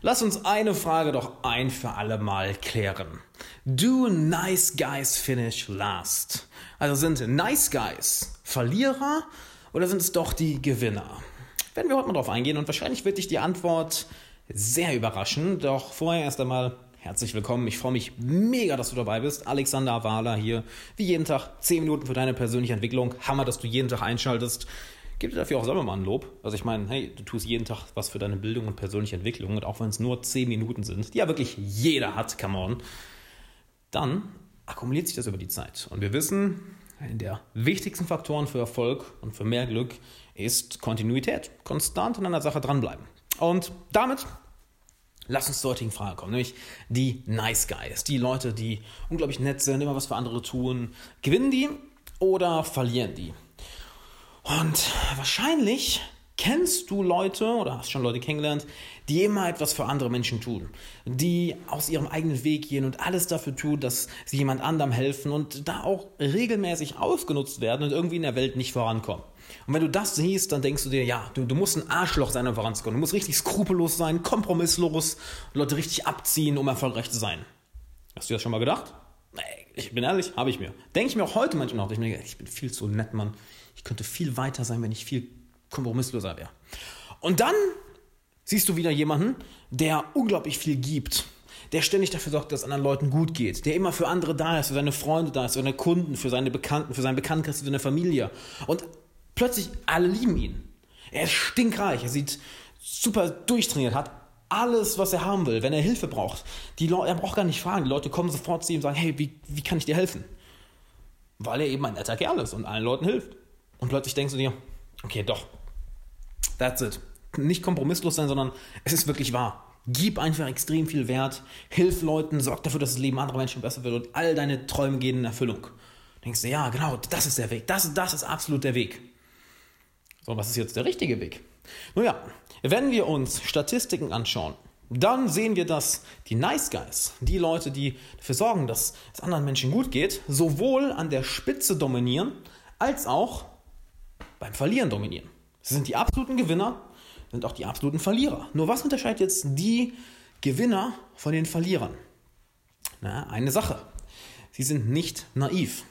Lass uns eine Frage doch ein für alle Mal klären. Do nice guys finish last? Also sind nice guys Verlierer oder sind es doch die Gewinner? Werden wir heute mal drauf eingehen und wahrscheinlich wird dich die Antwort sehr überraschen. Doch vorher erst einmal herzlich willkommen. Ich freue mich mega, dass du dabei bist. Alexander Wahler hier. Wie jeden Tag 10 Minuten für deine persönliche Entwicklung. Hammer, dass du jeden Tag einschaltest. Gib dir dafür auch selber mal ein Lob. Also ich meine, hey, du tust jeden Tag was für deine Bildung und persönliche Entwicklung und auch wenn es nur 10 Minuten sind, die ja wirklich jeder hat, come on, dann akkumuliert sich das über die Zeit. Und wir wissen, einer der wichtigsten Faktoren für Erfolg und für mehr Glück ist Kontinuität. Konstant an einer Sache dranbleiben. Und damit Lass uns zur heutigen Frage kommen, nämlich die Nice Guys, die Leute, die unglaublich nett sind, immer was für andere tun. Gewinnen die oder verlieren die? Und wahrscheinlich kennst du Leute oder hast schon Leute kennengelernt, die immer etwas für andere Menschen tun, die aus ihrem eigenen Weg gehen und alles dafür tun, dass sie jemand anderem helfen und da auch regelmäßig ausgenutzt werden und irgendwie in der Welt nicht vorankommen. Und wenn du das siehst, dann denkst du dir, ja, du, du musst ein Arschloch sein, um voranzukommen. Du musst richtig skrupellos sein, kompromisslos und Leute richtig abziehen, um erfolgreich zu sein. Hast du das schon mal gedacht? Nee, ich bin ehrlich, habe ich mir. Denke ich mir auch heute manchmal noch. Ich, denke, ich bin viel zu nett, Mann. Ich könnte viel weiter sein, wenn ich viel kompromissloser wäre. Und dann siehst du wieder jemanden, der unglaublich viel gibt. Der ständig dafür sorgt, dass es anderen Leuten gut geht. Der immer für andere da ist, für seine Freunde da ist, für seine Kunden, für seine Bekannten, für seinen Bekanntenkreis, für seine Familie. Und plötzlich alle lieben ihn. Er ist stinkreich, er sieht super durchtrainiert, hat alles, was er haben will, wenn er Hilfe braucht. Die er braucht gar nicht fragen. Die Leute kommen sofort zu ihm und sagen, hey, wie, wie kann ich dir helfen? Weil er eben ein netter Kerl ist und allen Leuten hilft. Und plötzlich denkst du dir, okay, doch, that's it. Nicht kompromisslos sein, sondern es ist wirklich wahr. Gib einfach extrem viel Wert, hilf Leuten, sorg dafür, dass das Leben anderer Menschen besser wird und all deine Träume gehen in Erfüllung. Denkst du, ja, genau, das ist der Weg, das, das ist absolut der Weg. So, was ist jetzt der richtige Weg? Nun ja, wenn wir uns Statistiken anschauen, dann sehen wir, dass die Nice Guys, die Leute, die dafür sorgen, dass es anderen Menschen gut geht, sowohl an der Spitze dominieren, als auch beim Verlieren dominieren. Sie sind die absoluten Gewinner, sind auch die absoluten Verlierer. Nur was unterscheidet jetzt die Gewinner von den Verlierern? Na, eine Sache. Sie sind nicht naiv.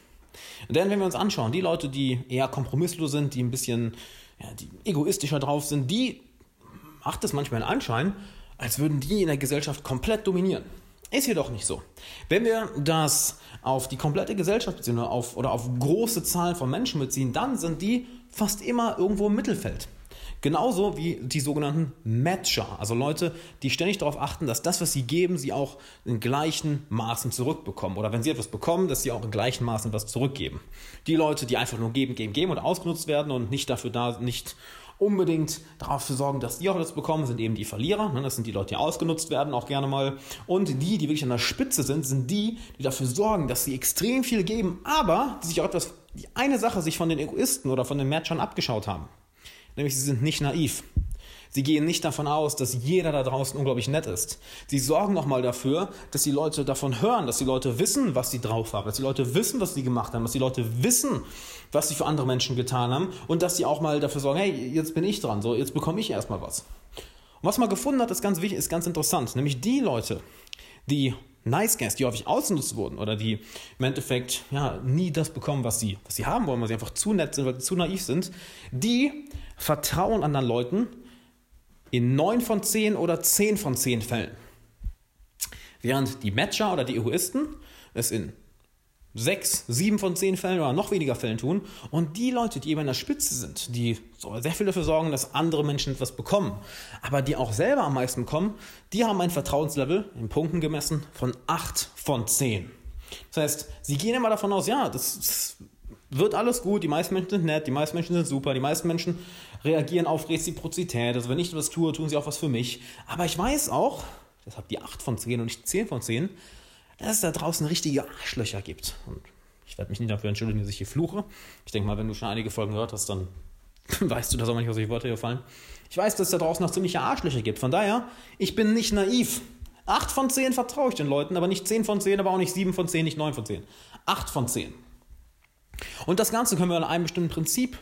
Denn wenn wir uns anschauen, die Leute, die eher kompromisslos sind, die ein bisschen ja, die egoistischer drauf sind, die macht es manchmal den Anschein, als würden die in der Gesellschaft komplett dominieren. Ist jedoch nicht so. Wenn wir das auf die komplette Gesellschaft beziehen oder auf, oder auf große Zahlen von Menschen beziehen, dann sind die fast immer irgendwo im Mittelfeld. Genauso wie die sogenannten Matcher, also Leute, die ständig darauf achten, dass das, was sie geben, sie auch in gleichen Maßen zurückbekommen. Oder wenn sie etwas bekommen, dass sie auch in gleichen Maßen etwas zurückgeben. Die Leute, die einfach nur geben, geben, geben und ausgenutzt werden und nicht dafür da, nicht unbedingt dafür sorgen, dass die auch das bekommen, sind eben die Verlierer. Ne? Das sind die Leute, die ausgenutzt werden, auch gerne mal. Und die, die wirklich an der Spitze sind, sind die, die dafür sorgen, dass sie extrem viel geben, aber die sich auch etwas, die eine Sache sich von den Egoisten oder von den Matchern abgeschaut haben. Nämlich sie sind nicht naiv. Sie gehen nicht davon aus, dass jeder da draußen unglaublich nett ist. Sie sorgen nochmal dafür, dass die Leute davon hören, dass die Leute wissen, was sie drauf haben, dass die Leute wissen, was sie gemacht haben, dass die Leute wissen, was sie für andere Menschen getan haben und dass sie auch mal dafür sorgen, hey, jetzt bin ich dran, so jetzt bekomme ich erstmal was. Und was man gefunden hat, ist ganz wichtig, ist ganz interessant, nämlich die Leute, die Nice Guys, die häufig ausgenutzt wurden oder die im Endeffekt ja, nie das bekommen, was sie, was sie haben wollen, weil sie einfach zu nett sind, weil sie zu naiv sind, die vertrauen anderen Leuten in 9 von 10 oder 10 von 10 Fällen. Während die Matcher oder die Egoisten es in 6, 7 von 10 Fällen oder noch weniger Fällen tun. Und die Leute, die eben an der Spitze sind, die sehr viel dafür sorgen, dass andere Menschen etwas bekommen, aber die auch selber am meisten bekommen, die haben ein Vertrauenslevel in Punkten gemessen von 8 von 10. Das heißt, sie gehen immer davon aus, ja, das wird alles gut, die meisten Menschen sind nett, die meisten Menschen sind super, die meisten Menschen reagieren auf Reziprozität. Also wenn ich etwas tue, tun sie auch was für mich. Aber ich weiß auch, deshalb die 8 von 10 und nicht 10 von 10, dass es da draußen richtige Arschlöcher gibt. Und ich werde mich nicht dafür entschuldigen, dass ich hier fluche. Ich denke mal, wenn du schon einige Folgen gehört hast, dann weißt du, dass auch manchmal solche Worte hier fallen. Ich weiß, dass es da draußen noch ziemliche Arschlöcher gibt. Von daher, ich bin nicht naiv. 8 von 10 vertraue ich den Leuten, aber nicht 10 von 10, aber auch nicht 7 von 10, nicht 9 von 10. 8 von 10. Und das Ganze können wir an einem bestimmten Prinzip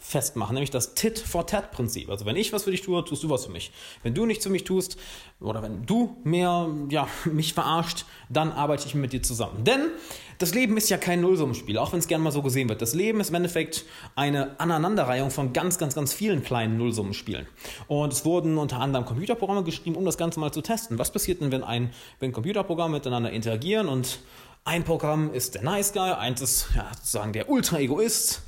festmachen, nämlich das Tit-for-Tat-Prinzip. Also wenn ich was für dich tue, tust du was für mich. Wenn du nichts für mich tust oder wenn du mehr ja, mich verarscht, dann arbeite ich mit dir zusammen. Denn das Leben ist ja kein Nullsummenspiel, auch wenn es gerne mal so gesehen wird. Das Leben ist im Endeffekt eine Aneinanderreihung von ganz, ganz, ganz vielen kleinen Nullsummenspielen. Und es wurden unter anderem Computerprogramme geschrieben, um das Ganze mal zu testen. Was passiert denn, wenn ein wenn Computerprogramme miteinander interagieren und ein Programm ist der Nice Guy, eins ist ja, sozusagen der Ultra-Egoist,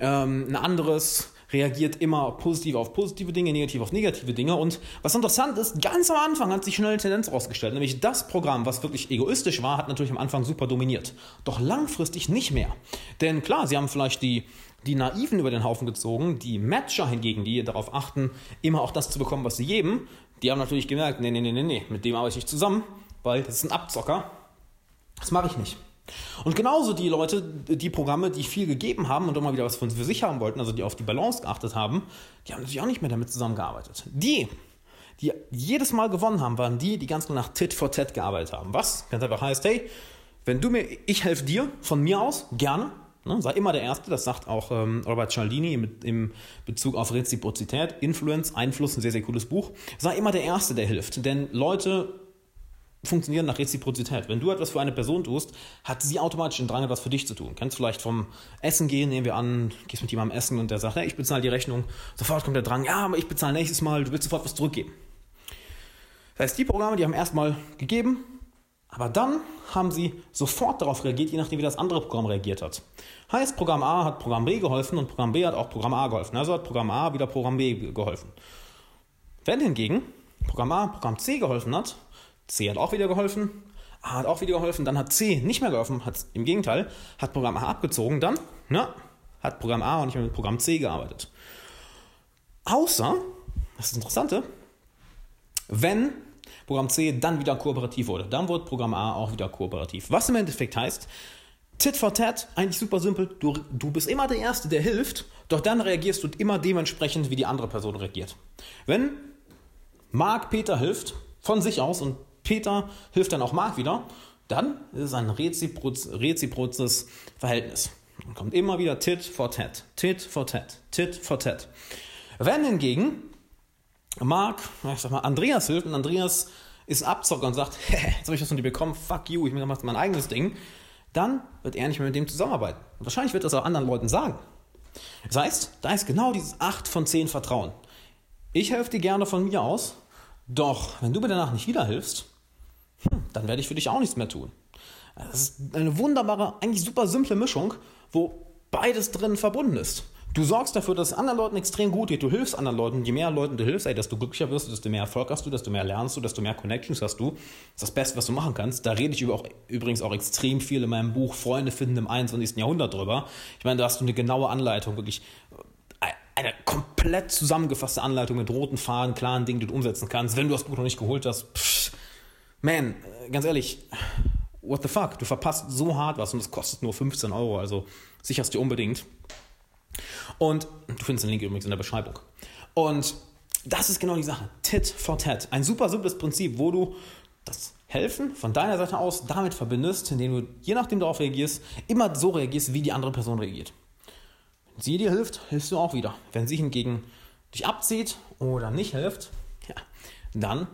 ähm, ein anderes reagiert immer positiv auf positive Dinge, negativ auf negative Dinge. Und was interessant ist, ganz am Anfang hat sich schnell eine Tendenz rausgestellt, nämlich das Programm, was wirklich egoistisch war, hat natürlich am Anfang super dominiert. Doch langfristig nicht mehr. Denn klar, sie haben vielleicht die, die Naiven über den Haufen gezogen, die Matcher hingegen, die darauf achten, immer auch das zu bekommen, was sie geben, die haben natürlich gemerkt, nee, nee, nee, nee, nee, mit dem arbeite ich nicht zusammen, weil das ist ein Abzocker. Das mache ich nicht. Und genauso die Leute, die Programme, die viel gegeben haben und immer wieder was für sich haben wollten, also die auf die Balance geachtet haben, die haben natürlich auch nicht mehr damit zusammengearbeitet. Die, die jedes Mal gewonnen haben, waren die, die ganz nur nach Tit for Tat gearbeitet haben. Was? Ganz einfach heißt, hey, wenn du mir, ich helfe dir von mir aus, gerne, ne, sei immer der Erste, das sagt auch ähm, Robert Cialdini im, im Bezug auf Reziprozität, Influence, Einfluss, ein sehr, sehr cooles Buch, sei immer der Erste, der hilft, denn Leute funktionieren nach Reziprozität. Wenn du etwas für eine Person tust, hat sie automatisch den Drang, etwas für dich zu tun. Kennst vielleicht vom Essen gehen, nehmen wir an, gehst mit jemandem essen und der sagt, hey, ich bezahle die Rechnung. Sofort kommt der Drang, ja, aber ich bezahle nächstes Mal, du willst sofort was zurückgeben. Das heißt, die Programme, die haben erstmal gegeben, aber dann haben sie sofort darauf reagiert, je nachdem, wie das andere Programm reagiert hat. Heißt, Programm A hat Programm B geholfen und Programm B hat auch Programm A geholfen. Also hat Programm A wieder Programm B geholfen. Wenn hingegen Programm A Programm C geholfen hat, C hat auch wieder geholfen, A hat auch wieder geholfen, dann hat C nicht mehr geholfen, hat im Gegenteil, hat Programm A abgezogen, dann na, hat Programm A auch nicht mehr mit Programm C gearbeitet. Außer, das ist das Interessante, wenn Programm C dann wieder kooperativ wurde, dann wird Programm A auch wieder kooperativ. Was im Endeffekt heißt, Tit for Tat, eigentlich super simpel, du, du bist immer der Erste, der hilft, doch dann reagierst du immer dementsprechend, wie die andere Person reagiert. Wenn Marc Peter hilft, von sich aus und Peter hilft dann auch Mark wieder, dann ist es ein reziproz, reziprozes Verhältnis. Dann kommt immer wieder Tit for Tat, Tit for Tat, Tit for Tat. Wenn hingegen Mark, ich sag mal, Andreas hilft und Andreas ist ein Abzocker und sagt, jetzt habe ich was von dir bekommen, fuck you, ich mache mein eigenes Ding, dann wird er nicht mehr mit dem zusammenarbeiten. Und wahrscheinlich wird das auch anderen Leuten sagen. Das heißt, da ist genau dieses 8 von 10 Vertrauen. Ich helfe dir gerne von mir aus, doch wenn du mir danach nicht wieder hilfst, hm, dann werde ich für dich auch nichts mehr tun. Das ist eine wunderbare, eigentlich super simple Mischung, wo beides drin verbunden ist. Du sorgst dafür, dass es anderen Leuten extrem gut geht. Du hilfst anderen Leuten. Je mehr Leuten du hilfst, ey, desto glücklicher wirst du, desto mehr Erfolg hast du, desto mehr lernst du, desto mehr Connections hast du. Das ist das Beste, was du machen kannst. Da rede ich über auch, übrigens auch extrem viel in meinem Buch Freunde finden im 21. Jahrhundert drüber. Ich meine, da hast du eine genaue Anleitung, wirklich äh, eine komplett zusammengefasste Anleitung mit roten Faden, klaren Dingen, die du umsetzen kannst. Wenn du das Buch noch nicht geholt hast, pff, man, ganz ehrlich, what the fuck? Du verpasst so hart was und es kostet nur 15 Euro, also sicherst dir unbedingt. Und du findest den Link übrigens in der Beschreibung. Und das ist genau die Sache. Tit for Tat. Ein super simples Prinzip, wo du das Helfen von deiner Seite aus damit verbindest, indem du, je nachdem darauf reagierst, immer so reagierst, wie die andere Person reagiert. Wenn sie dir hilft, hilfst du auch wieder. Wenn sie hingegen dich abzieht oder nicht hilft, ja, dann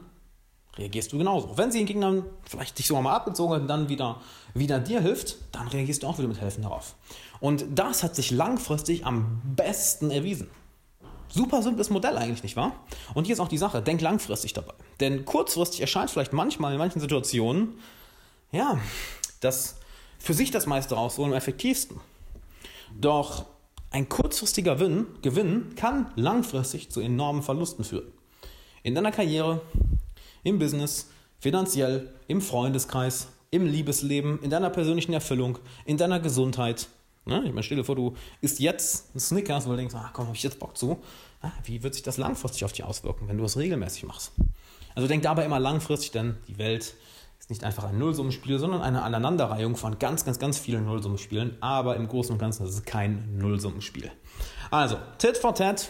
reagierst du genauso. Wenn sie hingegen dann vielleicht dich sogar mal abgezogen hat und dann wieder, wieder dir hilft, dann reagierst du auch wieder mit Helfen darauf. Und das hat sich langfristig am besten erwiesen. Super simples Modell eigentlich, nicht wahr? Und hier ist auch die Sache, denk langfristig dabei. Denn kurzfristig erscheint vielleicht manchmal in manchen Situationen, ja, das für sich das meiste rausholen am effektivsten. Doch ein kurzfristiger Gewinn kann langfristig zu enormen Verlusten führen. In deiner Karriere, im Business, finanziell, im Freundeskreis, im Liebesleben, in deiner persönlichen Erfüllung, in deiner Gesundheit. Ne? Ich meine, stell dir vor, du isst jetzt Snickers, weil du denkst, ach komm, hab ich jetzt Bock zu. Na, wie wird sich das langfristig auf dich auswirken, wenn du es regelmäßig machst? Also denk dabei immer langfristig, denn die Welt ist nicht einfach ein Nullsummenspiel, sondern eine Aneinanderreihung von ganz, ganz, ganz vielen Nullsummenspielen. Aber im Großen und Ganzen ist es kein Nullsummenspiel. Also, Tit for Tat,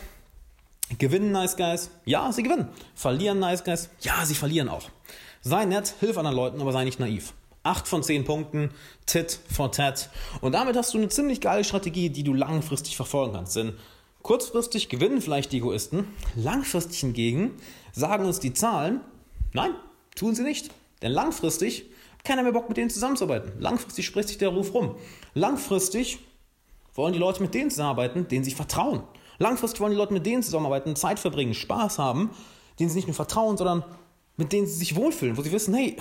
Gewinnen Nice Guys? Ja, sie gewinnen. Verlieren Nice Guys? Ja, sie verlieren auch. Sei nett, hilf anderen Leuten, aber sei nicht naiv. 8 von 10 Punkten, Tit for Tat. Und damit hast du eine ziemlich geile Strategie, die du langfristig verfolgen kannst. Denn Kurzfristig gewinnen vielleicht die Egoisten, langfristig hingegen sagen uns die Zahlen, nein, tun sie nicht. Denn langfristig hat keiner mehr Bock mit denen zusammenzuarbeiten. Langfristig spricht sich der Ruf rum. Langfristig wollen die Leute mit denen zusammenarbeiten, denen sie vertrauen. Langfristig wollen die Leute mit denen zusammenarbeiten, Zeit verbringen, Spaß haben, denen sie nicht nur vertrauen, sondern mit denen sie sich wohlfühlen, wo sie wissen, hey,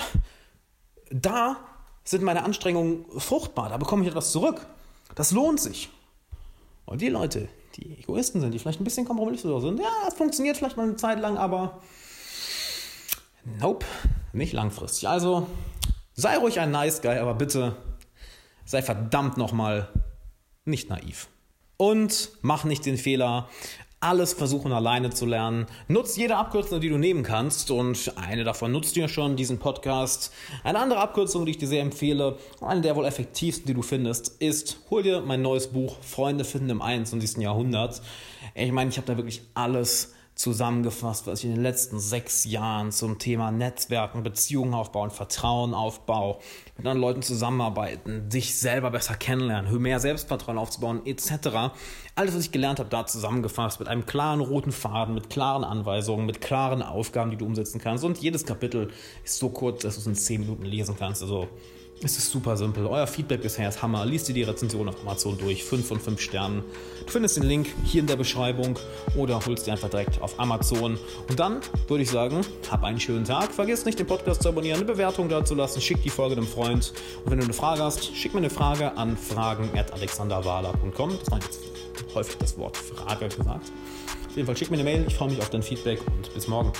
da sind meine Anstrengungen fruchtbar, da bekomme ich etwas zurück. Das lohnt sich. Und die Leute, die Egoisten sind, die vielleicht ein bisschen kompromisslos sind, ja, es funktioniert vielleicht mal eine Zeit lang, aber nope, nicht langfristig. Also sei ruhig ein Nice Guy, aber bitte sei verdammt nochmal nicht naiv. Und mach nicht den Fehler, alles versuchen alleine zu lernen. Nutz jede Abkürzung, die du nehmen kannst und eine davon nutzt ja schon, diesen Podcast. Eine andere Abkürzung, die ich dir sehr empfehle, eine der wohl effektivsten, die du findest, ist, hol dir mein neues Buch Freunde finden im 21. Jahrhundert. Ich meine, ich habe da wirklich alles zusammengefasst, was ich in den letzten sechs Jahren zum Thema Netzwerken, Beziehungen aufbauen, Vertrauen aufbau, mit anderen Leuten zusammenarbeiten, dich selber besser kennenlernen, mehr Selbstvertrauen aufzubauen, etc. Alles, was ich gelernt habe, da zusammengefasst mit einem klaren roten Faden, mit klaren Anweisungen, mit klaren Aufgaben, die du umsetzen kannst. Und jedes Kapitel ist so kurz, dass du es in zehn Minuten lesen kannst. Also es ist super simpel. Euer Feedback bisher ist Hammer. Lies dir die Rezension auf Amazon durch. 5 von 5 Sternen. Du findest den Link hier in der Beschreibung oder holst dir einfach direkt auf Amazon. Und dann würde ich sagen, hab einen schönen Tag. Vergiss nicht, den Podcast zu abonnieren, eine Bewertung da zu lassen. Schick die Folge einem Freund. Und wenn du eine Frage hast, schick mir eine Frage an fragen.alexanderwahler.com. Das war jetzt häufig das Wort Frage gesagt. Auf jeden Fall schick mir eine Mail. Ich freue mich auf dein Feedback und bis morgen.